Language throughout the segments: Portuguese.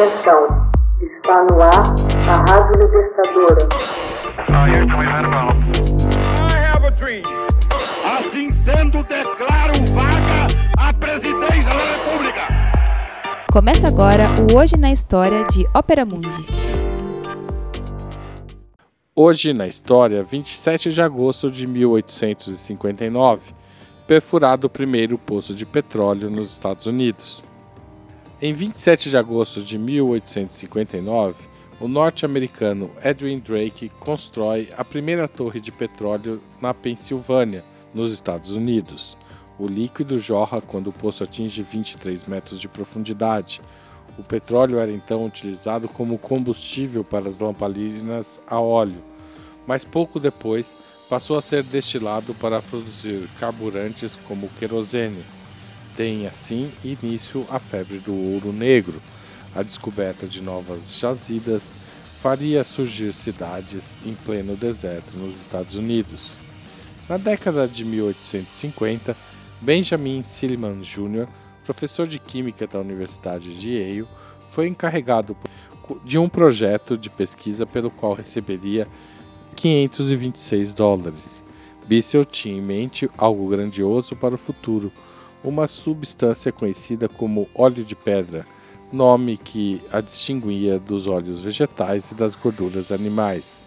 Atenção, está no ar a Rádio Libertadora. Assim sendo, declaro vaga a presidência da República. Começa agora o Hoje na História de Ópera Mundi. Hoje na história, 27 de agosto de 1859, perfurado o primeiro poço de petróleo nos Estados Unidos. Em 27 de agosto de 1859, o norte-americano Edwin Drake constrói a primeira torre de petróleo na Pensilvânia, nos Estados Unidos. O líquido jorra quando o poço atinge 23 metros de profundidade. O petróleo era então utilizado como combustível para as lamparinas a óleo, mas pouco depois passou a ser destilado para produzir carburantes como querosene tem assim início a febre do ouro negro. A descoberta de novas jazidas faria surgir cidades em pleno deserto nos Estados Unidos. Na década de 1850, Benjamin Silliman Jr., professor de química da Universidade de Yale, foi encarregado de um projeto de pesquisa pelo qual receberia 526 dólares. Bissell tinha em mente algo grandioso para o futuro uma substância conhecida como óleo de pedra, nome que a distinguia dos óleos vegetais e das gorduras animais.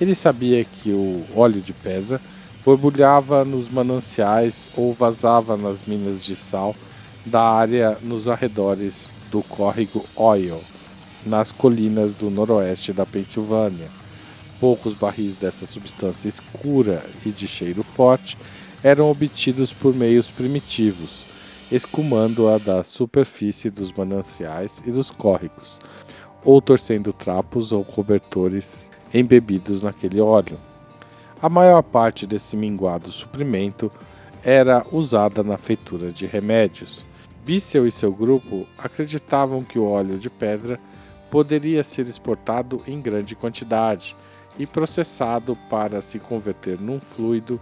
Ele sabia que o óleo de pedra borbulhava nos mananciais ou vazava nas minas de sal da área nos arredores do córrego Oil, nas colinas do noroeste da Pensilvânia. Poucos barris dessa substância escura e de cheiro forte eram obtidos por meios primitivos, escumando-a da superfície dos mananciais e dos córregos, ou torcendo trapos ou cobertores embebidos naquele óleo. A maior parte desse minguado suprimento era usada na feitura de remédios. Bissell e seu grupo acreditavam que o óleo de pedra poderia ser exportado em grande quantidade e processado para se converter num fluido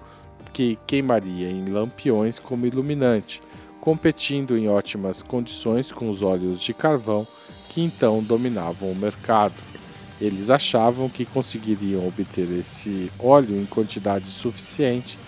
que queimaria em lampiões como iluminante, competindo em ótimas condições com os óleos de carvão que então dominavam o mercado. Eles achavam que conseguiriam obter esse óleo em quantidade suficiente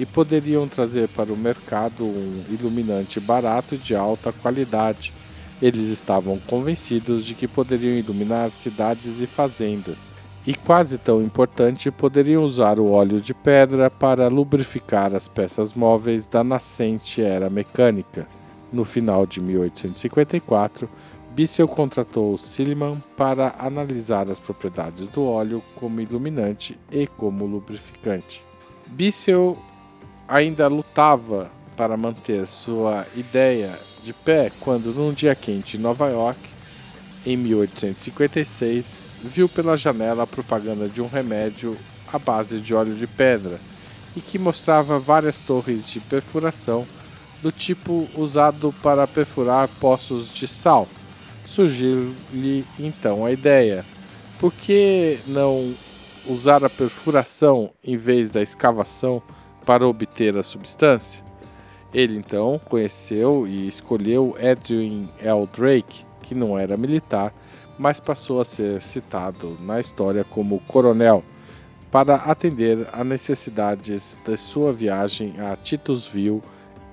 e poderiam trazer para o mercado um iluminante barato de alta qualidade. Eles estavam convencidos de que poderiam iluminar cidades e fazendas e quase tão importante, poderiam usar o óleo de pedra para lubrificar as peças móveis da nascente era mecânica. No final de 1854, Bissell contratou Silliman para analisar as propriedades do óleo como iluminante e como lubrificante. Bissell ainda lutava para manter sua ideia de pé quando, num dia quente em Nova York, em 1856, viu pela janela a propaganda de um remédio à base de óleo de pedra e que mostrava várias torres de perfuração do tipo usado para perfurar poços de sal. Surgiu-lhe então a ideia: por que não usar a perfuração em vez da escavação para obter a substância? Ele então conheceu e escolheu Edwin L. Drake, que não era militar, mas passou a ser citado na história como coronel para atender a necessidades de sua viagem a Titusville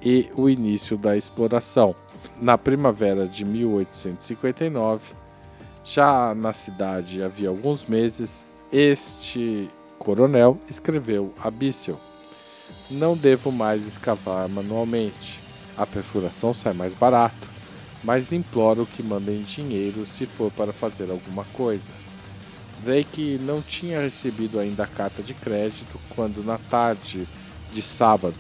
e o início da exploração. Na primavera de 1859, já na cidade havia alguns meses, este coronel escreveu a Bissell: Não devo mais escavar manualmente. A perfuração sai mais barato mas imploro que mandem dinheiro se for para fazer alguma coisa. Drake não tinha recebido ainda a carta de crédito quando, na tarde de sábado,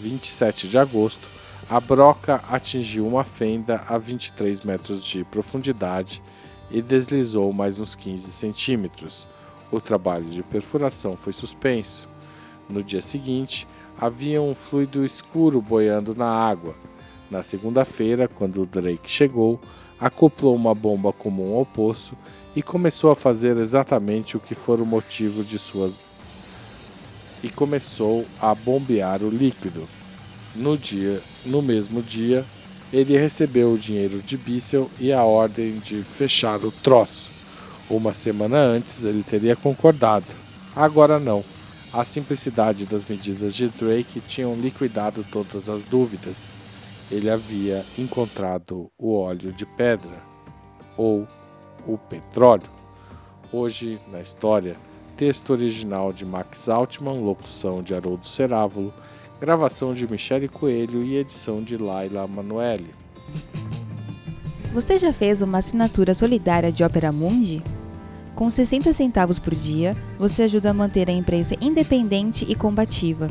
27 de agosto, a broca atingiu uma fenda a 23 metros de profundidade e deslizou mais uns 15 centímetros. O trabalho de perfuração foi suspenso. No dia seguinte, havia um fluido escuro boiando na água na segunda-feira, quando Drake chegou, acoplou uma bomba comum ao poço e começou a fazer exatamente o que for o motivo de sua e começou a bombear o líquido. No dia, no mesmo dia, ele recebeu o dinheiro de Bissell e a ordem de fechar o troço. Uma semana antes ele teria concordado. Agora não. A simplicidade das medidas de Drake tinham liquidado todas as dúvidas. Ele havia encontrado o óleo de pedra ou o petróleo. Hoje, na história, texto original de Max Altman, locução de Haroldo Cerávulo, gravação de Michele Coelho e edição de Laila Manoeli. Você já fez uma assinatura solidária de Opera Mundi? Com 60 centavos por dia, você ajuda a manter a imprensa independente e combativa.